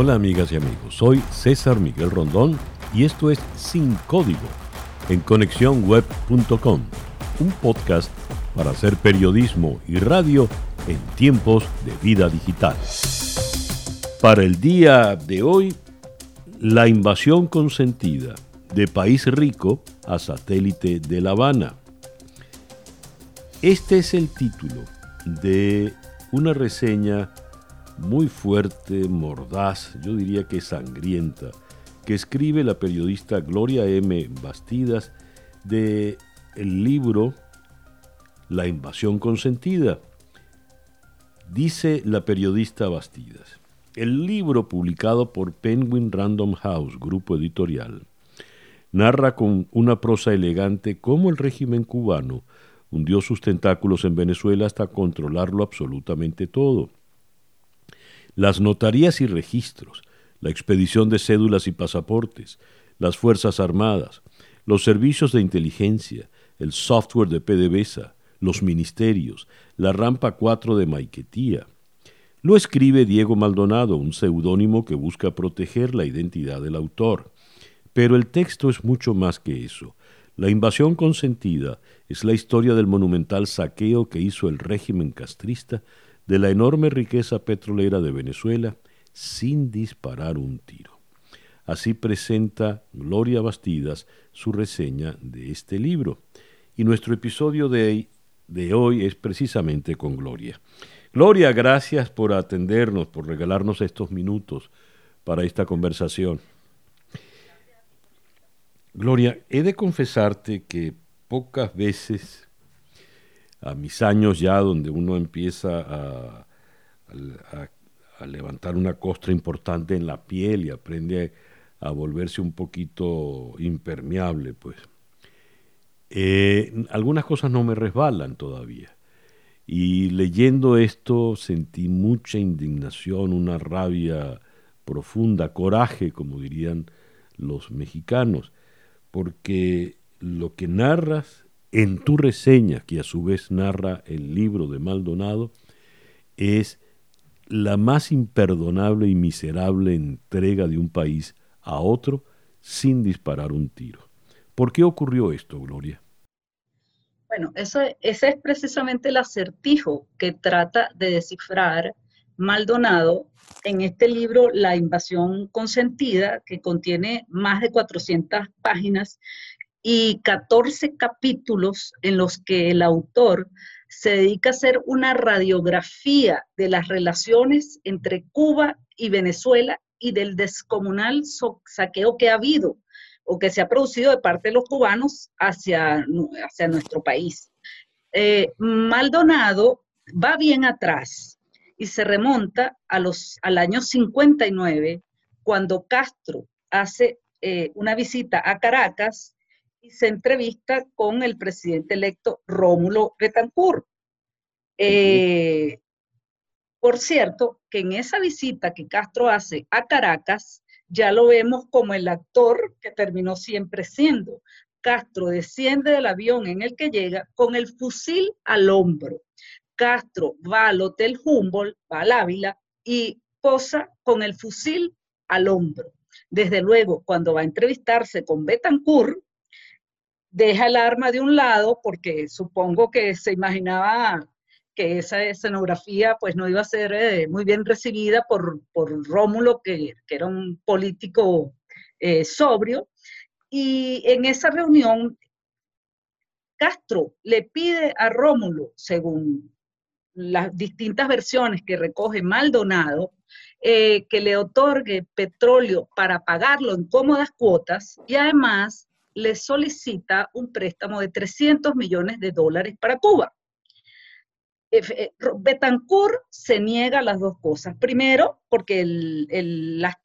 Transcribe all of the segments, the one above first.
Hola amigas y amigos, soy César Miguel Rondón y esto es Sin Código en conexiónweb.com, un podcast para hacer periodismo y radio en tiempos de vida digital. Para el día de hoy, la invasión consentida de país rico a satélite de La Habana. Este es el título de una reseña muy fuerte, mordaz, yo diría que sangrienta, que escribe la periodista Gloria M. Bastidas de el libro La invasión consentida. Dice la periodista Bastidas, el libro publicado por Penguin Random House, grupo editorial, narra con una prosa elegante cómo el régimen cubano hundió sus tentáculos en Venezuela hasta controlarlo absolutamente todo. Las notarías y registros, la expedición de cédulas y pasaportes, las Fuerzas Armadas, los servicios de inteligencia, el software de PDVSA, los ministerios, la rampa 4 de Maiquetía. Lo escribe Diego Maldonado, un seudónimo que busca proteger la identidad del autor. Pero el texto es mucho más que eso. La invasión consentida es la historia del monumental saqueo que hizo el régimen castrista de la enorme riqueza petrolera de Venezuela sin disparar un tiro. Así presenta Gloria Bastidas su reseña de este libro. Y nuestro episodio de, de hoy es precisamente con Gloria. Gloria, gracias por atendernos, por regalarnos estos minutos para esta conversación. Gloria, he de confesarte que pocas veces, a mis años ya, donde uno empieza a, levantar una costra importante en la piel y aprende a, volverse un poquito impermeable, pues, eh, algunas cosas no me resbalan todavía. Y leyendo esto sentí mucha indignación, una rabia profunda, coraje, como dirían los mexicanos porque lo que narras en tu reseña, que a su vez narra el libro de Maldonado, es la más imperdonable y miserable entrega de un país a otro sin disparar un tiro. ¿Por qué ocurrió esto, Gloria? Bueno, eso, ese es precisamente el acertijo que trata de descifrar Maldonado en este libro La invasión consentida, que contiene más de 400 páginas y 14 capítulos en los que el autor se dedica a hacer una radiografía de las relaciones entre Cuba y Venezuela y del descomunal saqueo que ha habido o que se ha producido de parte de los cubanos hacia, hacia nuestro país. Eh, Maldonado va bien atrás y se remonta a los, al año 59, cuando Castro hace eh, una visita a Caracas se entrevista con el presidente electo Rómulo Betancourt. Eh, por cierto, que en esa visita que Castro hace a Caracas, ya lo vemos como el actor que terminó siempre siendo. Castro desciende del avión en el que llega con el fusil al hombro. Castro va al Hotel Humboldt, va al Ávila y posa con el fusil al hombro. Desde luego, cuando va a entrevistarse con Betancourt, deja el arma de un lado porque supongo que se imaginaba que esa escenografía pues no iba a ser eh, muy bien recibida por, Rómulo, que, era un político eh, sobrio. Y en esa reunión, Castro le pide a Rómulo, según las distintas versiones que recoge Maldonado, eh, que le otorgue petróleo para pagarlo en cómodas cuotas y además le solicita un préstamo de 300 millones de dólares para Cuba. Eh, Betancourt se niega a las dos cosas. Primero, porque el, las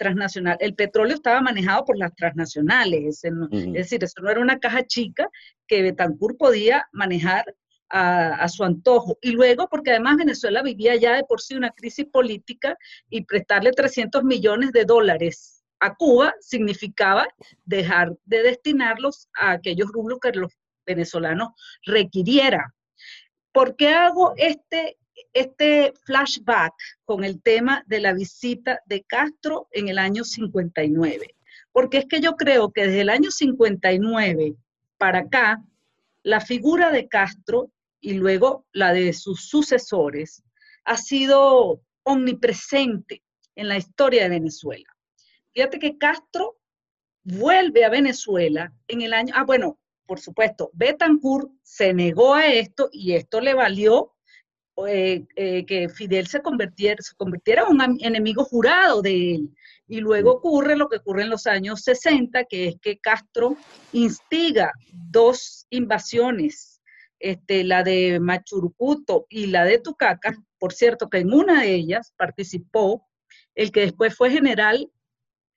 el petróleo estaba manejado por las transnacionales, es, decir, eso no era una caja chica que Betancourt podía manejar a, su antojo. Y luego, porque además Venezuela vivía ya de por sí una crisis política y prestarle 300 millones de dólares a Cuba significaba dejar de destinarlos a aquellos rublos que los venezolanos requirieran. ¿Por qué hago este este flashback con el tema de la visita de Castro en el año 59. Porque es que yo creo que desde el año 59 para acá, la figura de Castro y luego la de sus sucesores ha sido omnipresente en la historia de Venezuela. Fíjate que Castro vuelve a Venezuela en el año, ah, bueno, por supuesto, Betancourt se negó a esto y esto le valió eh, eh, que Fidel se convirtiera, se convirtiera en un enemigo jurado de él. Y luego ocurre lo que ocurre en los años 60, que es que Castro instiga dos invasiones, este, la de Machurucuto y la de Tucaca. Por cierto, que en una de ellas participó el que después fue general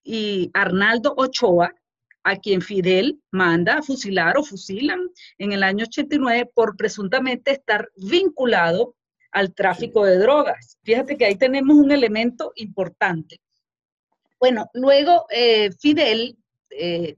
y Arnaldo Ochoa, a quien Fidel manda a fusilar o fusilan en el año 89 por presuntamente estar vinculado al tráfico de drogas. Fíjate que ahí tenemos un elemento importante. Bueno, luego eh, Fidel, eh,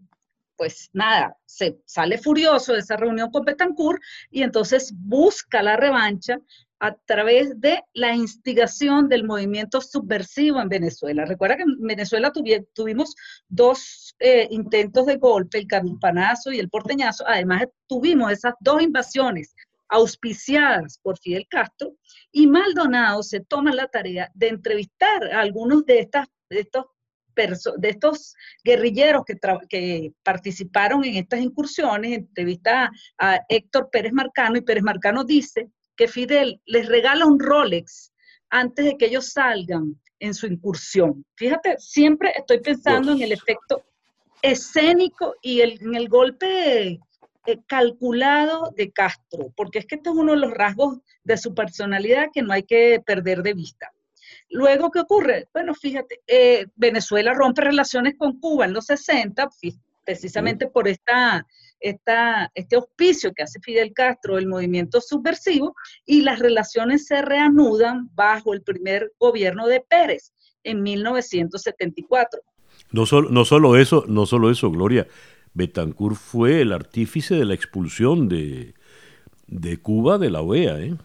pues nada, se sale furioso de esa reunión con Betancourt y entonces busca la revancha a través de la instigación del movimiento subversivo en Venezuela. Recuerda que en Venezuela tuvimos dos eh, intentos de golpe, el campanazo y el porteñazo. Además, tuvimos esas dos invasiones auspiciadas por Fidel Castro y Maldonado se toma la tarea de entrevistar a algunos de, estas, de estos de estos guerrilleros que, que, participaron en estas incursiones, entrevista a Héctor Pérez Marcano y Pérez Marcano dice que Fidel les regala un Rolex antes de que ellos salgan en su incursión. Fíjate, siempre estoy pensando en el efecto escénico y en el golpe eh, calculado de Castro, porque es que este es uno de los rasgos de su personalidad que no hay que perder de vista. Luego, ¿qué ocurre? Bueno, fíjate, eh, Venezuela rompe relaciones con Cuba en los 60, precisamente por esta este auspicio que hace Fidel Castro del movimiento subversivo y las relaciones se reanudan bajo el primer gobierno de Pérez en 1974. No solo, no solo eso, no solo eso, Gloria. Betancourt fue el artífice de la expulsión de, de Cuba de la OEA, ¿eh?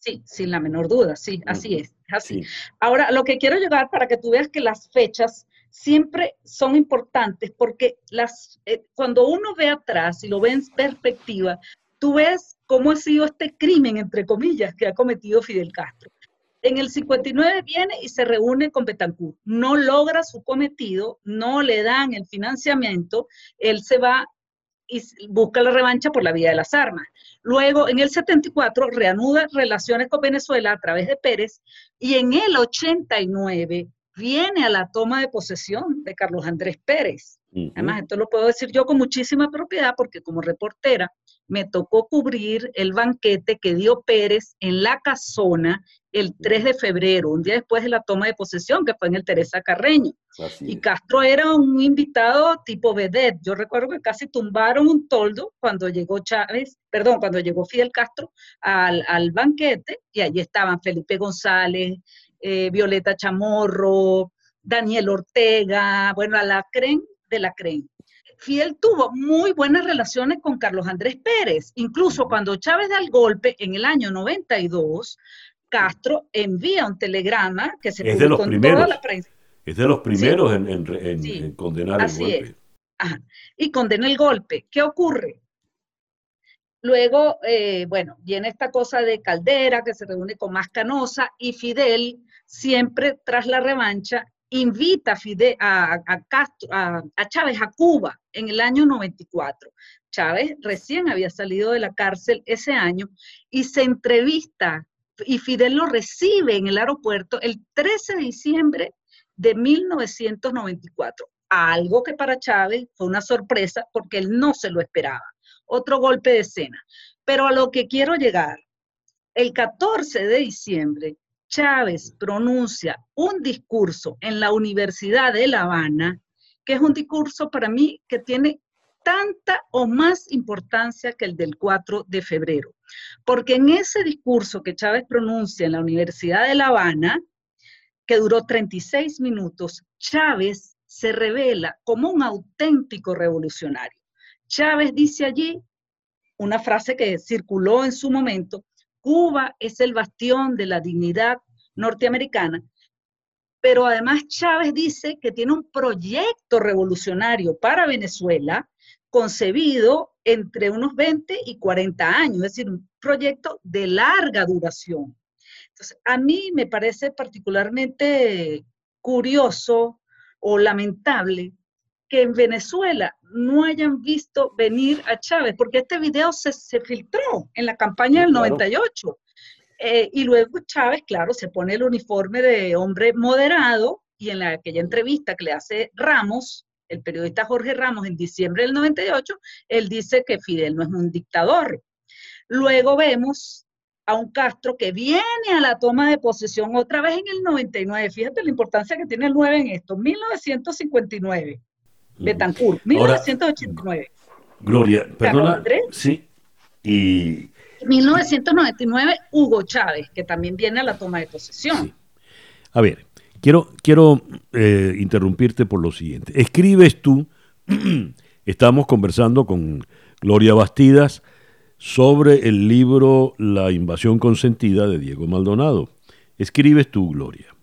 Sí, sin la menor duda, sí, así es, así. Ahora, lo que quiero llegar para que tú veas que las fechas siempre son importantes porque las, eh, cuando uno ve atrás y lo ve en perspectiva, tú ves cómo ha sido este crimen, entre comillas, que ha cometido Fidel Castro. En el 59 viene y se reúne con Betancourt. No logra su cometido, no le dan el financiamiento, él se va y busca la revancha por la vía de las armas. Luego, en el 74, reanuda relaciones con Venezuela a través de Pérez y en el 89 viene a la toma de posesión de Carlos Andrés Pérez. Además, esto lo puedo decir yo con muchísima propiedad porque como reportera me tocó cubrir el banquete que dio Pérez en la casona el 3 de febrero, un día después de la toma de posesión, que fue en el Teresa Carreño. y Castro era un invitado tipo vedette. Yo recuerdo que casi tumbaron un toldo cuando llegó Chávez, perdón, cuando llegó Fidel Castro al, al banquete, y allí estaban Felipe González, eh, Violeta Chamorro, Daniel Ortega, bueno, a la CREN de la CREN. Fidel tuvo muy buenas relaciones con Carlos Andrés Pérez. Incluso cuando Chávez da el golpe en el año 92, Castro envía un telegrama que se es publicó en toda la prensa. Es de los primeros en, condenar el golpe. Y condena el golpe. ¿Qué ocurre? Luego, eh, bueno, viene esta cosa de Caldera que se reúne con más Canosa y Fidel siempre tras la revancha, invita a, a, Chávez a Cuba en el año 94. Chávez recién había salido de la cárcel ese año y se entrevista y Fidel lo recibe en el aeropuerto el 13 de diciembre de 1994. Algo que para Chávez fue una sorpresa porque él no se lo esperaba. Otro golpe de escena. Pero a lo que quiero llegar, el 14 de diciembre, Chávez pronuncia un discurso en la Universidad de La Habana, que es un discurso para mí que tiene tanta o más importancia que el del 4 de febrero. Porque en ese discurso que Chávez pronuncia en la Universidad de La Habana, que duró 36 minutos, Chávez se revela como un auténtico revolucionario. Chávez dice allí una frase que circuló en su momento, Cuba es el bastión de la dignidad norteamericana, pero además Chávez dice que tiene un proyecto revolucionario para Venezuela concebido entre unos 20 y 40 años, es decir, un proyecto de larga duración. Entonces, a mí me parece particularmente curioso o lamentable que en Venezuela no hayan visto venir a Chávez, porque este video se, filtró en la campaña del 98. Eh, y luego Chávez, claro, se pone el uniforme de hombre moderado y en aquella entrevista que le hace Ramos, el periodista Jorge Ramos, en diciembre del 98, él dice que Fidel no es un dictador. Luego vemos a un Castro que viene a la toma de posesión otra vez en el 99. Fíjate la importancia que tiene el 9 en esto, 1959. Betancourt, 1989. Gloria, perdona. Sí. Y 1999, Hugo Chávez, que también viene a la toma de posesión. A ver, quiero, quiero eh, interrumpirte por lo siguiente. Escribes tú, estamos conversando con Gloria Bastidas sobre el libro La invasión consentida de Diego Maldonado. Escribes tú, Gloria.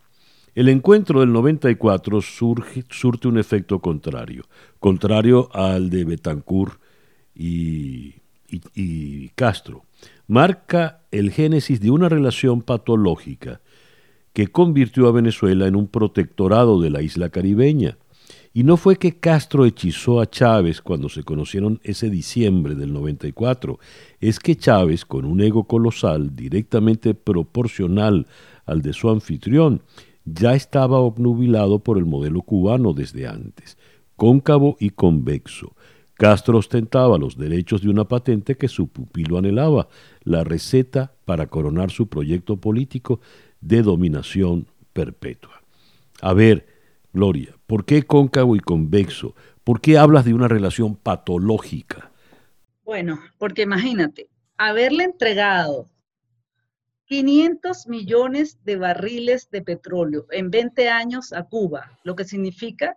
El encuentro del 94 surge, surte un efecto contrario, contrario al de Betancourt y, y Castro. Marca el génesis de una relación patológica que convirtió a Venezuela en un protectorado de la isla caribeña. Y no fue que Castro hechizó a Chávez cuando se conocieron ese diciembre del 94, es que Chávez, con un ego colosal directamente proporcional al de su anfitrión, ya estaba obnubilado por el modelo cubano desde antes, cóncavo y convexo. Castro ostentaba los derechos de una patente que su pupilo anhelaba, la receta para coronar su proyecto político de dominación perpetua. A ver, Gloria, ¿por qué cóncavo y convexo? ¿Por qué hablas de una relación patológica? Bueno, porque imagínate, haberle entregado 500 millones de barriles de petróleo en 20 años a Cuba, lo que significa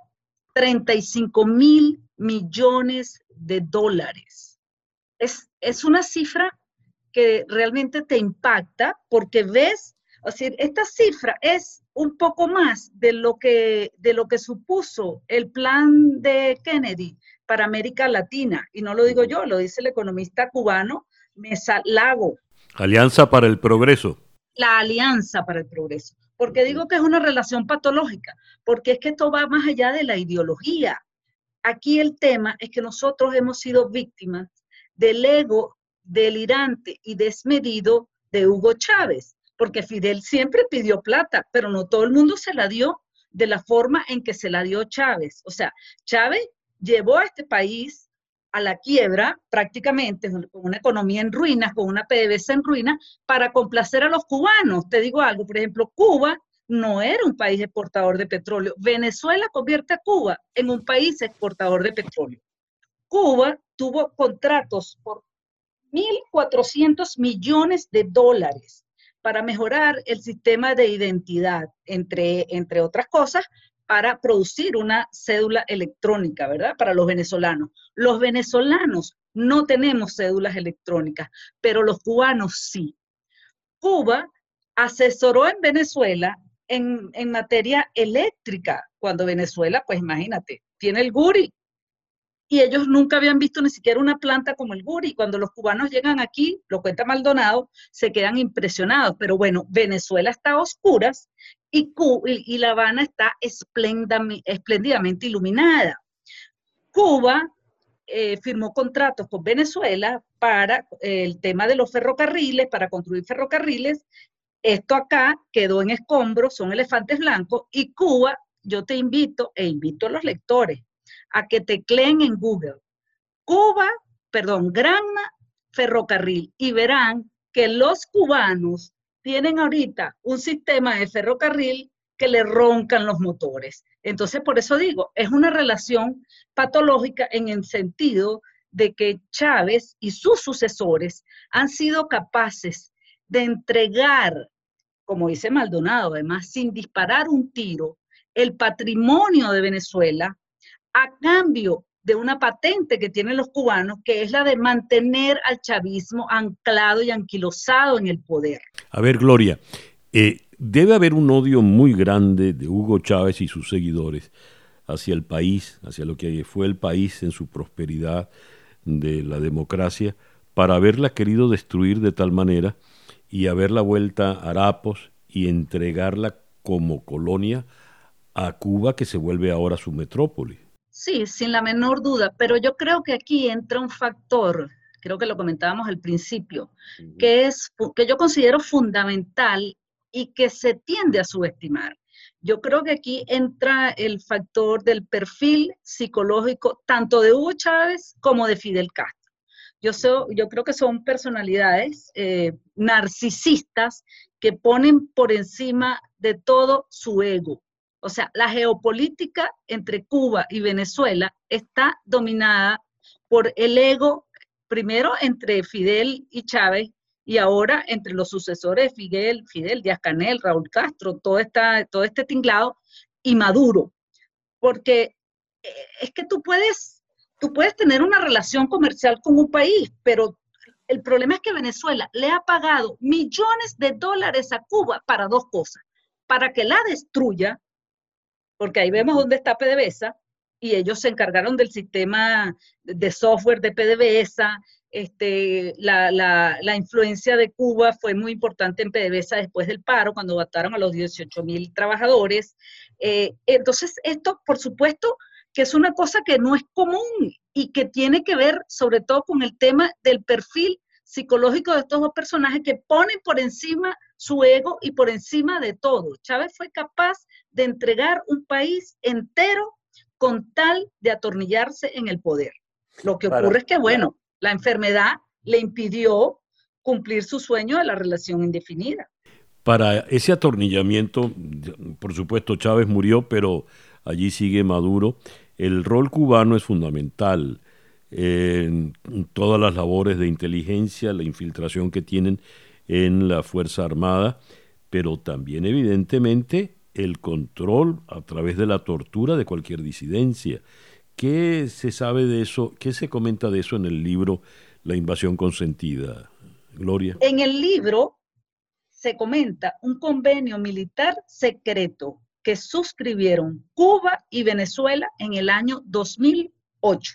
35 mil millones de dólares. Es, es una cifra que realmente te impacta porque ves, o sea, esta cifra es un poco más de lo que, de lo que supuso el plan de Kennedy para América Latina. Y no lo digo yo, lo dice el economista cubano Mesa Lago, Alianza para el Progreso. La Alianza para el Progreso. porque digo que es una relación patológica? Porque es que esto va más allá de la ideología. Aquí el tema es que nosotros hemos sido víctimas del ego delirante y desmedido de Hugo Chávez, porque Fidel siempre pidió plata, pero no todo el mundo se la dio de la forma en que se la dio Chávez. O sea, Chávez llevó a este país a la quiebra prácticamente, con una economía en ruinas, con una PDVSA en ruinas, para complacer a los cubanos. Te digo algo, por ejemplo, Cuba no era un país exportador de petróleo. Venezuela convierte a Cuba en un país exportador de petróleo. Cuba tuvo contratos por 1.400 millones de dólares para mejorar el sistema de identidad, entre, entre otras cosas, para producir una cédula electrónica, ¿verdad? Para los venezolanos. Los venezolanos no tenemos cédulas electrónicas, pero los cubanos sí. Cuba asesoró en Venezuela en, en materia eléctrica, cuando Venezuela, pues imagínate, tiene el GURI, y ellos nunca habían visto ni siquiera una planta como el guri. Cuando los cubanos llegan aquí, lo cuenta Maldonado, se quedan impresionados. Pero bueno, Venezuela está a oscuras y, y La Habana está espléndidamente iluminada. Cuba eh, firmó contratos con Venezuela para eh, el tema de los ferrocarriles, para construir ferrocarriles. Esto acá quedó en escombros, son elefantes blancos, y Cuba, yo te invito e invito a los lectores a que tecleen en Google Cuba, perdón, Granma Ferrocarril y verán que los cubanos tienen ahorita un sistema de ferrocarril que le roncan los motores. Entonces, por eso digo, es una relación patológica en el sentido de que Chávez y sus sucesores han sido capaces de entregar, como dice Maldonado, además, sin disparar un tiro, el patrimonio de Venezuela a cambio de una patente que tienen los cubanos, que es la de mantener al chavismo anclado y anquilosado en el poder. A ver, Gloria, eh, debe haber un odio muy grande de Hugo Chávez y sus seguidores hacia el país, hacia lo que fue el país en su prosperidad de la democracia, para haberla querido destruir de tal manera y haberla vuelta a harapos y entregarla como colonia a Cuba, que se vuelve ahora su metrópoli. Sí, sin la menor duda, pero yo creo que aquí entra un factor, creo que lo comentábamos al principio, que es que yo considero fundamental y que se tiende a subestimar. Yo creo que aquí entra el factor del perfil psicológico tanto de Hugo Chávez como de Fidel Castro. Yo, yo creo que son personalidades eh, narcisistas que ponen por encima de todo su ego, o sea, la geopolítica entre Cuba y Venezuela está dominada por el ego, primero entre Fidel y Chávez, y ahora entre los sucesores de Fidel, Fidel, Díaz Canel, Raúl Castro, todo, todo este tinglado, y Maduro. Porque eh, es que tú puedes, tú puedes tener una relación comercial con un país, pero el problema es que Venezuela le ha pagado millones de dólares a Cuba para dos cosas, para que la destruya porque ahí vemos dónde está PDVSA y ellos se encargaron del sistema de software de PDVSA. Este, la, influencia de Cuba fue muy importante en PDVSA después del paro, cuando votaron a los 18 mil trabajadores. Eh, entonces, esto, por supuesto, que es una cosa que no es común y que tiene que ver sobre todo con el tema del perfil psicológico de estos dos personajes que ponen por encima su ego y por encima de todo. Chávez fue capaz de entregar un país entero con tal de atornillarse en el poder. Lo que ocurre es que, bueno, la enfermedad le impidió cumplir su sueño de la relación indefinida. Para ese atornillamiento, por supuesto, Chávez murió, pero allí sigue Maduro. El rol cubano es fundamental en todas las labores de inteligencia, la infiltración que tienen en la Fuerza Armada, pero también evidentemente el control a través de la tortura de cualquier disidencia. ¿Qué se sabe de eso? ¿Qué se comenta de eso en el libro La invasión consentida? Gloria. En el libro se comenta un convenio militar secreto que suscribieron Cuba y Venezuela en el año 2008.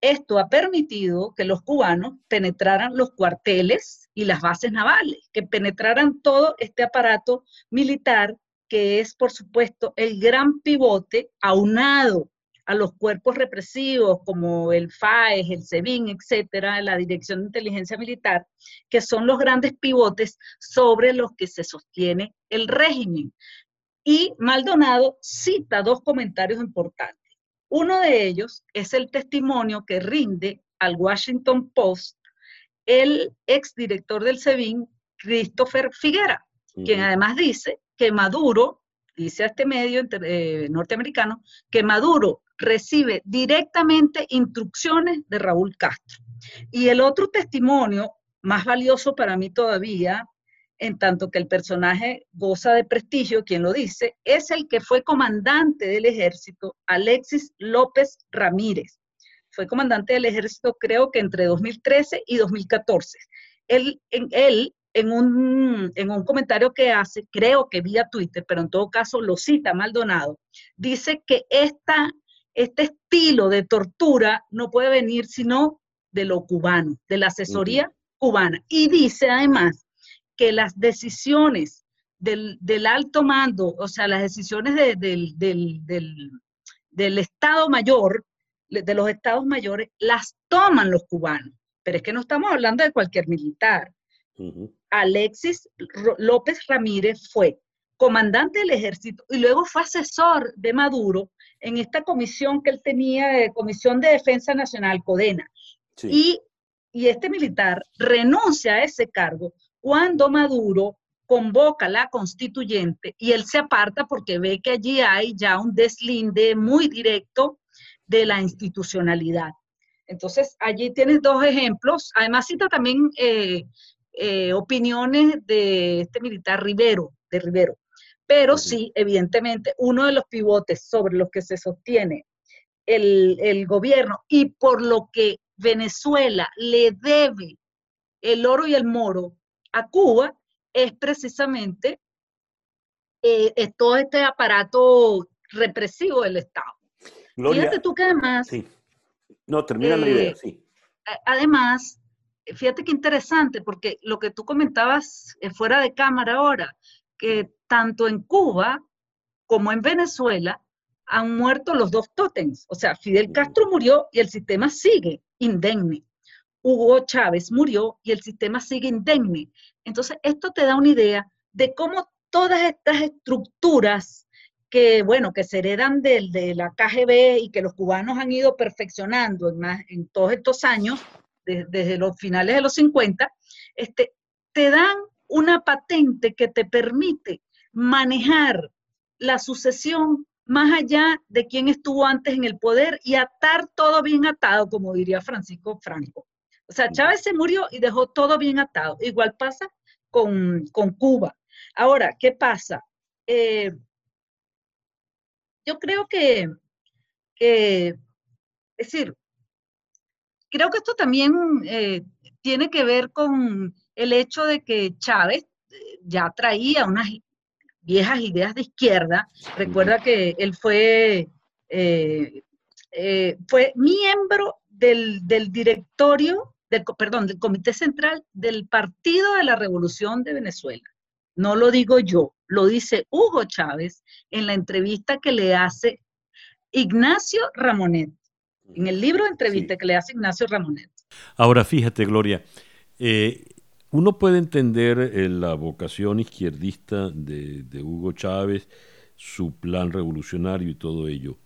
Esto ha permitido que los cubanos penetraran los cuarteles y las bases navales, que penetraran todo este aparato militar que es, por supuesto, el gran pivote aunado a los cuerpos represivos como el FAES, el SEBIN, etcétera, la Dirección de Inteligencia Militar, que son los grandes pivotes sobre los que se sostiene el régimen. Y Maldonado cita dos comentarios importantes. Uno de ellos es el testimonio que rinde al Washington Post el exdirector del SEBIN, Christopher Figuera, quien además dice que Maduro, dice este medio eh, norteamericano, que Maduro recibe directamente instrucciones de Raúl Castro. Y el otro testimonio, más valioso para mí todavía, en tanto que el personaje goza de prestigio, quien lo dice, es el que fue comandante del ejército, Alexis López Ramírez. Fue comandante del ejército creo que entre 2013 y 2014. Él, en, él en, un, en un comentario que hace, creo que vía Twitter, pero en todo caso lo cita Maldonado, dice que esta, este estilo de tortura no puede venir sino de lo cubano, de la asesoría cubana. Y dice además que las decisiones del, alto mando, o sea, las decisiones del, del, Estado Mayor, de los estados mayores, las toman los cubanos. Pero es que no estamos hablando de cualquier militar. Alexis López Ramírez fue comandante del ejército y luego fue asesor de Maduro en esta comisión que él tenía, de Comisión de Defensa Nacional, CODENA. Y, y este militar renuncia a ese cargo cuando Maduro convoca la constituyente y él se aparta porque ve que allí hay ya un deslinde muy directo de la institucionalidad. Entonces, allí tienes dos ejemplos. Además, cita también eh, eh, opiniones de este militar Rivero, de Rivero. Pero sí, evidentemente, uno de los pivotes sobre los que se sostiene el, gobierno y por lo que Venezuela le debe el oro y el moro a Cuba es precisamente eh, todo este aparato represivo del Estado. fíjate tú que además... Sí. No, termina la idea, eh, sí. Además, fíjate qué interesante, porque lo que tú comentabas eh, fuera de cámara ahora, que tanto en Cuba como en Venezuela han muerto los dos tótems. O sea, Fidel Castro murió y el sistema sigue indemne. Hugo Chávez murió y el sistema sigue indemne. Entonces, esto te da una idea de cómo todas estas estructuras que, bueno, que se heredan de, de la KGB y que los cubanos han ido perfeccionando en, en todos estos años, desde los finales de los 50, este, te dan una patente que te permite manejar la sucesión más allá de quién estuvo antes en el poder y atar todo bien atado, como diría Francisco Franco. O sea, Chávez se murió y dejó todo bien atado. Igual pasa con, Cuba. Ahora, ¿qué pasa? Eh, yo creo que, es decir, creo que esto también eh, tiene que ver con el hecho de que Chávez eh, ya traía unas viejas ideas de izquierda. Recuerda que él fue, eh, eh, fue miembro del, directorio, del, perdón, del Comité Central del Partido de la Revolución de Venezuela. No lo digo yo, lo dice Hugo Chávez en la entrevista que le hace Ignacio Ramonet, en el libro de entrevista que le hace Ignacio Ramonet. Ahora fíjate, Gloria, eh, uno puede entender eh, la vocación izquierdista de, Hugo Chávez, su plan revolucionario y todo ello,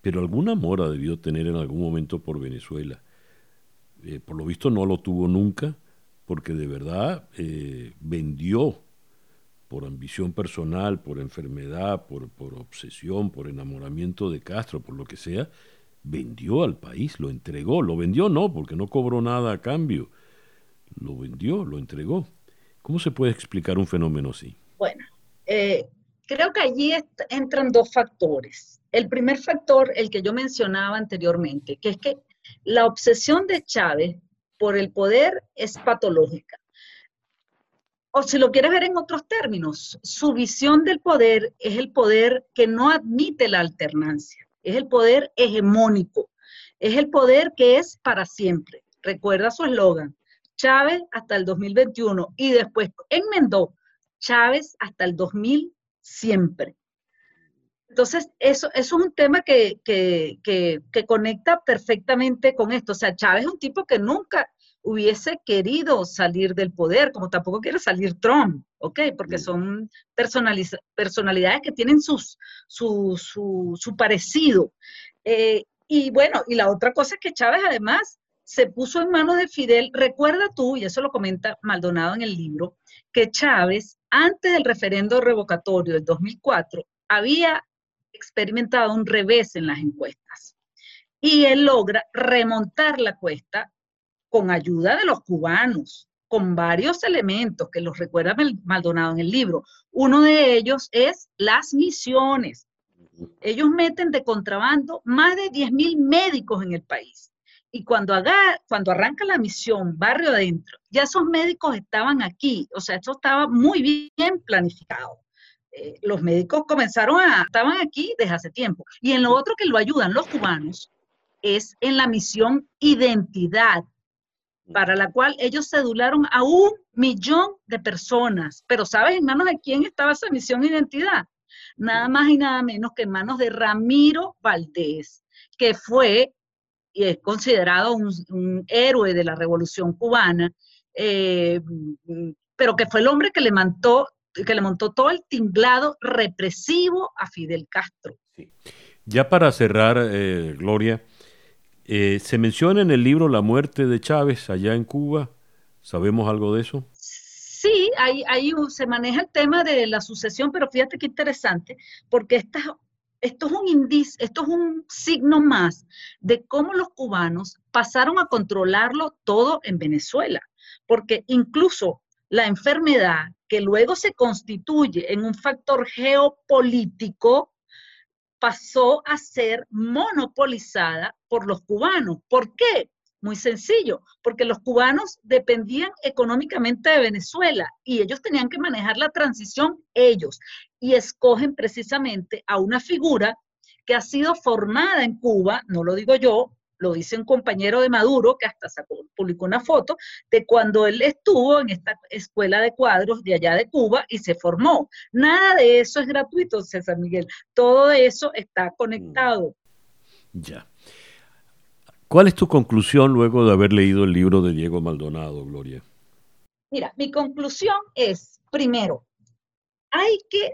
pero alguna mora debió tener en algún momento por Venezuela. Eh, por lo visto no lo tuvo nunca, porque de verdad vendió por ambición personal, por enfermedad, por, por obsesión, por enamoramiento de Castro, por lo que sea, vendió al país, lo entregó, lo vendió no, porque no cobró nada a cambio lo vendió, lo entregó. ¿Cómo se puede explicar un fenómeno así? Bueno, eh, creo que allí entran dos factores. El primer factor, el que yo mencionaba anteriormente, que es que la obsesión de Chávez por el poder es patológica. O si lo quieres ver en otros términos, su visión del poder es el poder que no admite la alternancia, es el poder hegemónico, es el poder que es para siempre. Recuerda su eslogan, Chávez hasta el 2021 y después enmendó Chávez hasta el 2000 siempre. Entonces, eso, es un tema que, conecta perfectamente con esto. O sea, Chávez es un tipo que nunca hubiese querido salir del poder, como tampoco quiere salir Trump, ¿ok? Porque son personalidades que tienen sus, su, su, parecido. Eh, y bueno, y la otra cosa es que Chávez además se puso en manos de Fidel. Recuerda tú, y eso lo comenta Maldonado en el libro, que Chávez, antes del referendo revocatorio del 2004, había experimentado un revés en las encuestas. Y él logra remontar la cuesta con ayuda de los cubanos, con varios elementos que los recuerda Maldonado en el libro. Uno de ellos es las misiones. Ellos meten de contrabando más de 10.000 médicos en el país y cuando, haga, cuando arranca la misión barrio adentro, ya esos médicos estaban aquí, o sea, esto estaba muy bien planificado. Eh, los médicos comenzaron a, estaban aquí desde hace tiempo. Y en lo otro que lo ayudan los cubanos es en la misión identidad, para la cual ellos cedularon a un millón de personas. Pero ¿sabes en manos de quién estaba esa misión identidad? Nada más y nada menos que en manos de Ramiro Valdés, que fue y es considerado un, héroe de la revolución cubana, eh, pero que fue el hombre que le, montó, que le montó todo el tinglado represivo a Fidel Castro. Ya para cerrar, eh, Gloria, eh, se menciona en el libro la muerte de Chávez allá en Cuba. ¿Sabemos algo de eso? Sí, ahí, ahí se maneja el tema de la sucesión, pero fíjate qué interesante, porque esto es un esto es un signo más de cómo los cubanos pasaron a controlarlo todo en Venezuela, porque incluso la enfermedad que luego se constituye en un factor geopolítico pasó a ser monopolizada por los cubanos. ¿Por qué? Muy sencillo, porque los cubanos dependían económicamente de Venezuela y ellos tenían que manejar la transición ellos y escogen precisamente a una figura que ha sido formada en Cuba, no lo digo yo, lo dice un compañero de Maduro que hasta sacó, publicó una foto de cuando él estuvo en esta escuela de cuadros de allá de Cuba y se formó. Nada de eso es gratuito, César Miguel. Todo eso está conectado. Ya. ¿Cuál es tu conclusión luego de haber leído el libro de Diego Maldonado, Gloria? Mira, mi conclusión es, primero, hay que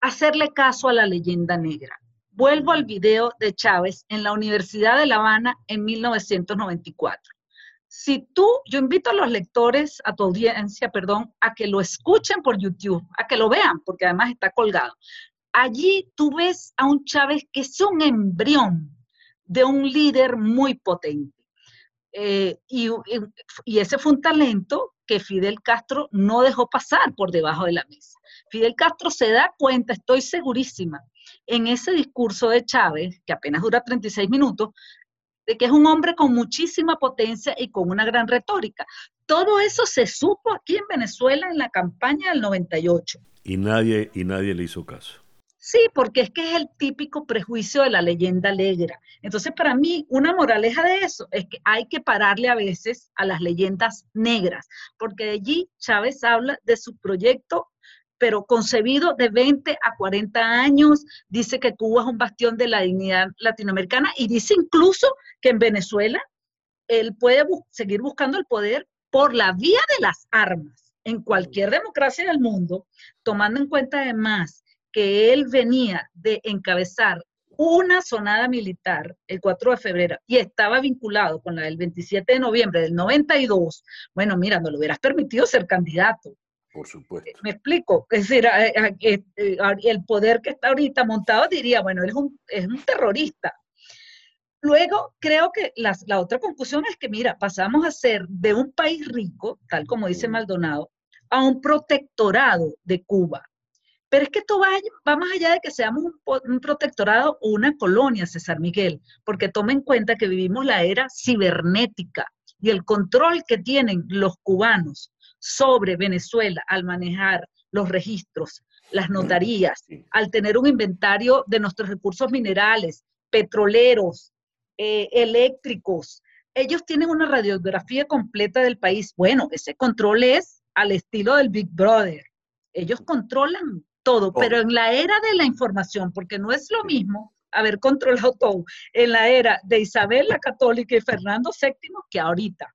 hacerle caso a la leyenda negra. Vuelvo al video de Chávez en la Universidad de La Habana en 1994. Si tú, yo invito a los lectores, a tu audiencia, perdón, a que lo escuchen por YouTube, a que lo vean, porque además está colgado. Allí tú ves a un Chávez que es un embrión de un líder muy potente. Eh, y, y, ese fue un talento que Fidel Castro no dejó pasar por debajo de la mesa. Fidel Castro se da cuenta, estoy segurísima, en ese discurso de Chávez, que apenas dura 36 minutos, de que es un hombre con muchísima potencia y con una gran retórica. Todo eso se supo aquí en Venezuela en la campaña del 98. Y nadie, y nadie le hizo caso. Sí, porque es que es el típico prejuicio de la leyenda negra. Entonces, para mí, una moraleja de eso es que hay que pararle a veces a las leyendas negras, porque de allí Chávez habla de su proyecto pero concebido de 20 a 40 años, dice que Cuba es un bastión de la dignidad latinoamericana y dice incluso que en Venezuela él puede seguir buscando el poder por la vía de las armas en cualquier democracia del mundo, tomando en cuenta además que él venía de encabezar una sonada militar el 4 de febrero y estaba vinculado con la del 27 de noviembre del 92, bueno, mira, no le hubieras permitido ser candidato. Por supuesto. Me explico. Es decir, eh, el poder que está ahorita montado diría, bueno, él es un, es un terrorista. Luego, creo que la, la otra conclusión es que, mira, pasamos a ser de un país rico, tal como dice Maldonado, a un protectorado de Cuba. Pero es que esto va, va más allá de que seamos un, un, protectorado o una colonia, César Miguel, porque toma en cuenta que vivimos la era cibernética y el control que tienen los cubanos sobre Venezuela al manejar los registros, las notarías, al tener un inventario de nuestros recursos minerales, petroleros, eh, eléctricos. Ellos tienen una radiografía completa del país. Bueno, ese control es al estilo del Big Brother. Ellos controlan todo, pero en la era de la información, porque no es lo mismo haber controlado todo en la era de Isabel la Católica y Fernando VII que ahorita.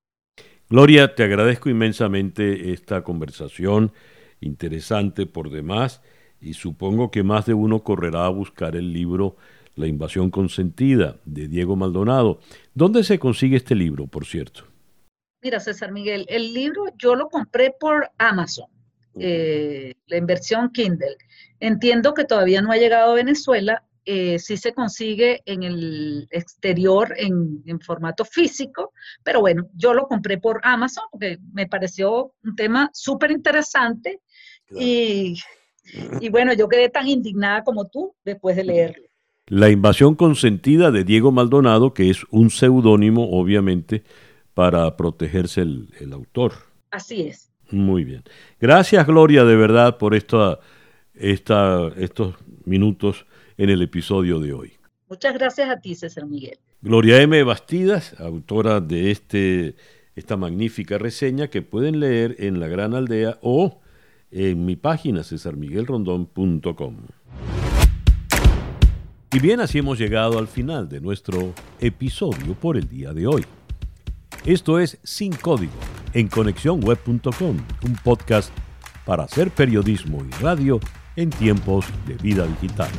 Gloria, te agradezco inmensamente esta conversación, interesante por demás, y supongo que más de uno correrá a buscar el libro La invasión consentida de Diego Maldonado. ¿Dónde se consigue este libro, por cierto? Mira, César Miguel, el libro yo lo compré por Amazon, eh, la inversión Kindle. Entiendo que todavía no ha llegado a Venezuela, eh, sí se consigue en el exterior en, formato físico, pero bueno, yo lo compré por Amazon porque me pareció un tema súper interesante y, y bueno, yo quedé tan indignada como tú después de leerlo. La invasión consentida de Diego Maldonado, que es un seudónimo, obviamente, para protegerse el, el, autor. Así es. Muy bien. Gracias, Gloria, de verdad, por esta, esta, estos minutos en el episodio de hoy. Muchas gracias a ti, César Miguel. Gloria M. Bastidas, autora de este, esta magnífica reseña que pueden leer en La Gran Aldea o en mi página cesarmiguelrondón.com. Y bien, así hemos llegado al final de nuestro episodio por el día de hoy. Esto es Sin Código en conexiónweb.com, un podcast para hacer periodismo y radio en tiempos de vida digital.